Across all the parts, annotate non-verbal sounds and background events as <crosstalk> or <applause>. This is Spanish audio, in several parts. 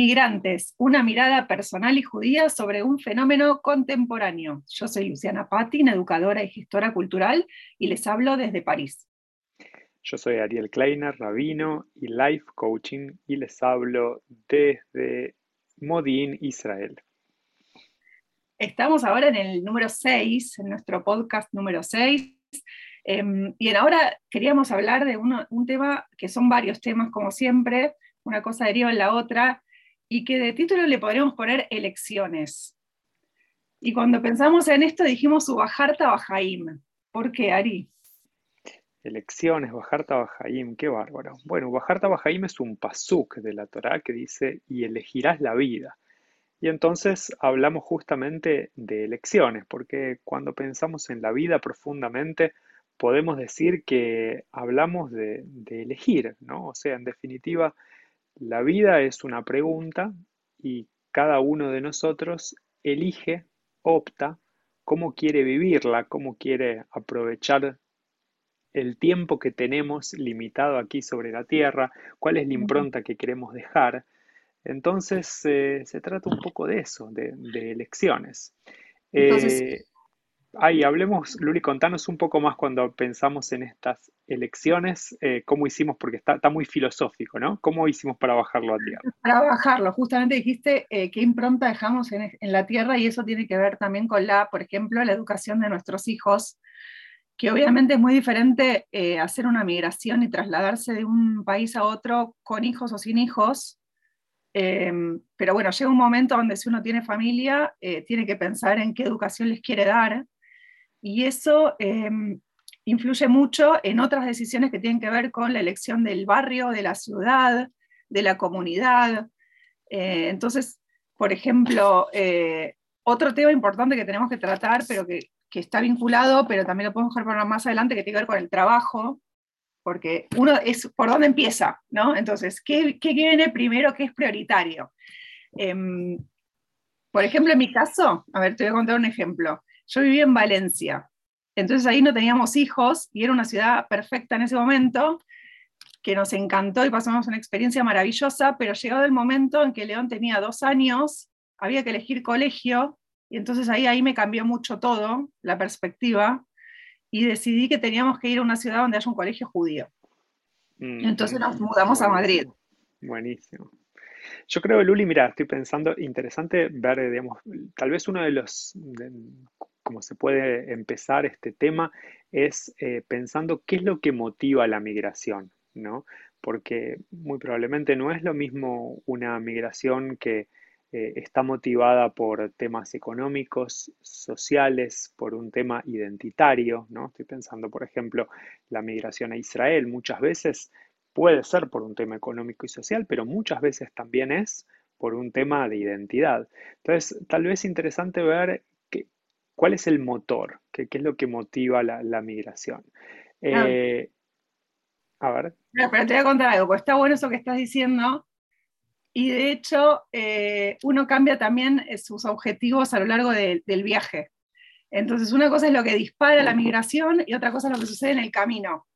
Migrantes, una mirada personal y judía sobre un fenómeno contemporáneo. Yo soy Luciana Patin, educadora y gestora cultural, y les hablo desde París. Yo soy Ariel Kleiner, rabino y life coaching, y les hablo desde Modín, Israel. Estamos ahora en el número 6, en nuestro podcast número 6. Em, y ahora queríamos hablar de un tema que son varios temas, como siempre, una cosa deriva en la otra, y que de título le podríamos poner elecciones. Y cuando pensamos en esto dijimos Ubajarta Bajaim. ¿Por qué, Ari? Elecciones, Bajarta Bajaim, qué bárbaro. Bueno, Bajarta Bajaim es un pasuk de la Torá que dice, y elegirás la vida. Y entonces hablamos justamente de elecciones, porque cuando pensamos en la vida profundamente, podemos decir que hablamos de, de elegir, ¿no? O sea, en definitiva, la vida es una pregunta y cada uno de nosotros elige, opta cómo quiere vivirla, cómo quiere aprovechar el tiempo que tenemos limitado aquí sobre la Tierra, cuál es la impronta que queremos dejar. Entonces eh, se trata un poco de eso, de, elecciones. Eh, Ahí, hablemos, Luli, contanos un poco más cuando pensamos en estas elecciones, eh, cómo hicimos, porque está, muy filosófico, ¿no? ¿Cómo hicimos para bajarlo a tierra? Para bajarlo, justamente dijiste eh, qué impronta dejamos en, la tierra y eso tiene que ver también con la, por ejemplo, la educación de nuestros hijos, que obviamente es muy diferente eh, hacer una migración y trasladarse de un país a otro con hijos o sin hijos, pero bueno, llega un momento donde si uno tiene familia, tiene que pensar en qué educación les quiere dar y eso em, influye mucho en otras decisiones que tienen que ver con la elección del barrio, de la ciudad, de la comunidad. Eh, entonces, por ejemplo, eh, otro tema importante que tenemos que tratar, pero que, está vinculado, pero también lo podemos dejar más adelante, que tiene que ver con el trabajo, porque uno es por dónde empieza, ¿no? Entonces, ¿qué, qué viene primero? ¿Qué es prioritario? Em, por ejemplo, en mi caso, a ver, te voy a contar un ejemplo. Yo vivía en Valencia, entonces ahí no teníamos hijos y era una ciudad perfecta en ese momento, que nos encantó y pasamos una experiencia maravillosa, pero llegado el momento en que León tenía dos años, había que elegir colegio y entonces ahí, ahí me cambió mucho todo, la perspectiva, y decidí que teníamos que ir a una ciudad donde haya un colegio judío. Mm, entonces nos mudamos a Madrid. Buenísimo. Yo creo, Luli, mira, estoy pensando, interesante ver, digamos, tal vez uno de los, como se puede empezar este tema, es eh, pensando qué es lo que motiva la migración, ¿no? Porque muy probablemente no es lo mismo una migración que eh, está motivada por temas económicos, sociales, por un tema identitario, ¿no? Estoy pensando, por ejemplo, la migración a Israel. Muchas veces puede ser por un tema económico y social, pero muchas veces también es por un tema de identidad. Entonces, tal vez es interesante ver ¿Cuál es el motor? ¿Qué, es lo que motiva la, migración? Ah. Eh, a ver. pero te voy a contar algo, porque está bueno eso que estás diciendo. Y de hecho, eh, uno cambia también eh, sus objetivos a lo largo del viaje. Entonces, una cosa es lo que dispara la migración y otra cosa es lo que sucede en el camino.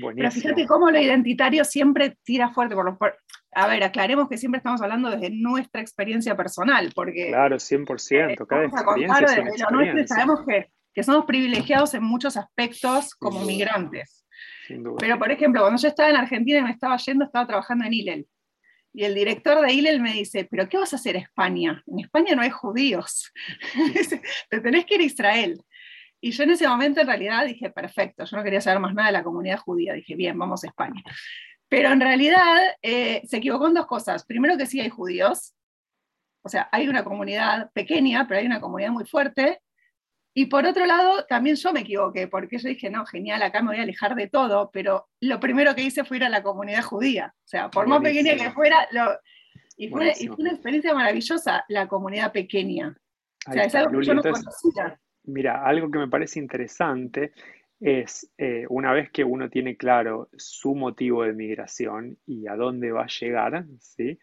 Buenísimo. Pero fíjate cómo lo identitario siempre tira fuerte. Por, por, a ver, aclaremos que siempre estamos hablando desde nuestra experiencia personal, porque... Claro, 100%, cada experiencia es sabemos que, que, somos privilegiados en muchos aspectos como migrantes. Pero, por ejemplo, cuando yo estaba en Argentina y me estaba yendo, estaba trabajando en ILEL. Y el director de ILEL me dice, ¿pero qué vas a hacer España? En España no hay judíos. <laughs> Te tenés que ir a Israel. Y yo en ese momento en realidad dije, perfecto, yo no quería saber más nada de la comunidad judía. Dije, bien, vamos a España. Pero en realidad eh, se equivocó en dos cosas. Primero que sí hay judíos, o sea, hay una comunidad pequeña, pero hay una comunidad muy fuerte. Y por otro lado, también yo me equivoqué, porque yo dije, no, genial, acá me voy a alejar de todo, pero lo primero que hice fue ir a la comunidad judía. O sea, por más pequeña que fuera, y, fue, una experiencia maravillosa la comunidad pequeña. o sea, es algo que yo no conocía. Mira, algo que me parece interesante es eh, una vez que uno tiene claro su motivo de migración y a dónde va a llegar, ¿sí?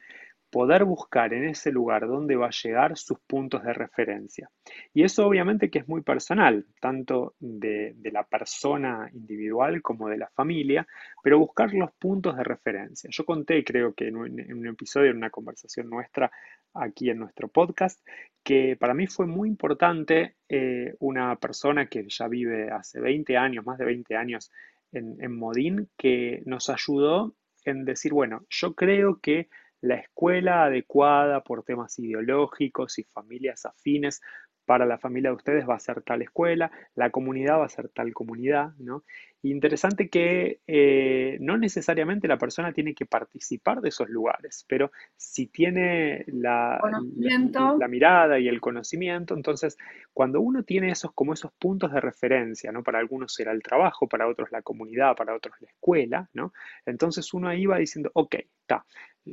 Poder buscar en ese lugar donde va a llegar sus puntos de referencia. Y eso obviamente que es muy personal, tanto de, la persona individual como de la familia, pero buscar los puntos de referencia. Yo conté, creo que en un, episodio, en una conversación nuestra aquí en nuestro podcast, que para mí fue muy importante eh, una persona que ya vive hace 20 años, más de 20 años en, en Modín, que nos ayudó en decir, bueno, yo creo que la escuela adecuada por temas ideológicos y familias afines para la familia de ustedes va a ser tal escuela, la comunidad va a ser tal comunidad, ¿no? Interesante que eh, no necesariamente la persona tiene que participar de esos lugares, pero si tiene la, la, mirada y el conocimiento, entonces cuando uno tiene esos como esos puntos de referencia, ¿no? Para algunos será el trabajo, para otros la comunidad, para otros la escuela, ¿no? Entonces uno ahí va diciendo, ok,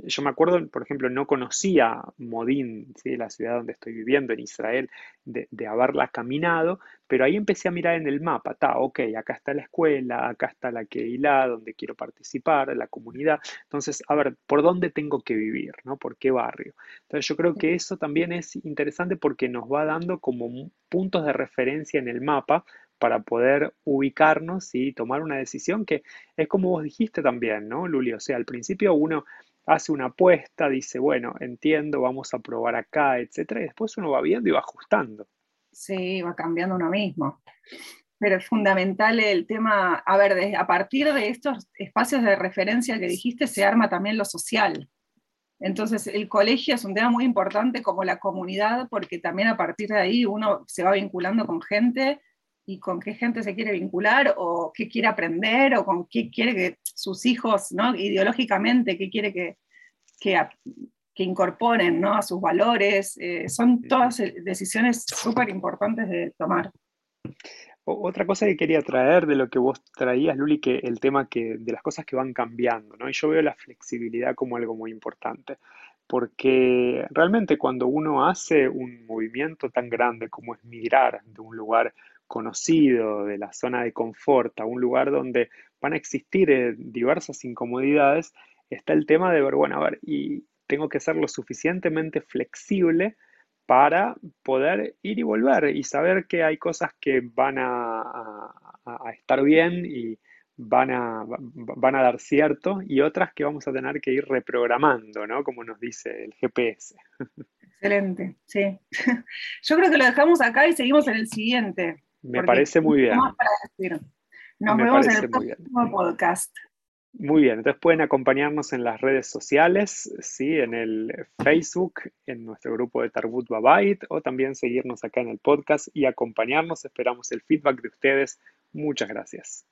yo me acuerdo, por ejemplo, no conocía Modín, ¿sí? la ciudad donde estoy viviendo en Israel, de, haberla caminado, pero ahí empecé a mirar en el mapa, está, ok, acá está la escuela, acá está la Keilah, donde quiero participar, la comunidad. Entonces, a ver, ¿por dónde tengo que vivir? ¿no? ¿Por qué barrio? Entonces, yo creo que eso también es interesante porque nos va dando como puntos de referencia en el mapa para poder ubicarnos y tomar una decisión que es como vos dijiste también, ¿no, Luli? O sea, al principio uno hace una apuesta, dice, bueno, entiendo, vamos a probar acá, etcétera, y después uno va viendo y va ajustando. Sí, va cambiando uno mismo. Pero es fundamental el tema, a ver, a partir de estos espacios de referencia que dijiste, se arma también lo social. Entonces, el colegio es un tema muy importante como la comunidad, porque también a partir de ahí uno se va vinculando con gente y con qué gente se quiere vincular o qué quiere aprender o con qué quiere que sus hijos, ¿no? ideológicamente, qué quiere que, que, incorporen ¿no? a sus valores. Eh, son todas decisiones súper importantes de tomar. Otra cosa que quería traer de lo que vos traías, Luli, que el tema que, de las cosas que van cambiando, ¿no? Y yo veo la flexibilidad como algo muy importante, porque realmente cuando uno hace un movimiento tan grande como es migrar de un lugar conocido, de la zona de confort, a un lugar donde van a existir eh, diversas incomodidades, está el tema de ver, bueno, a ver, y tengo que ser lo suficientemente flexible para poder ir y volver y saber que hay cosas que van a, estar bien y van a, van a dar cierto y otras que vamos a tener que ir reprogramando, ¿no? Como nos dice el GPS. Excelente, sí. <laughs> Yo creo que lo dejamos acá y seguimos en el siguiente. Me parece muy bien. Nos vemos en el próximo podcast. Muy bien, entonces pueden acompañarnos en las redes sociales, ¿sí? en el Facebook, en nuestro grupo de Tarbut Babait, o también seguirnos acá en el podcast y acompañarnos. Esperamos el feedback de ustedes. Muchas gracias.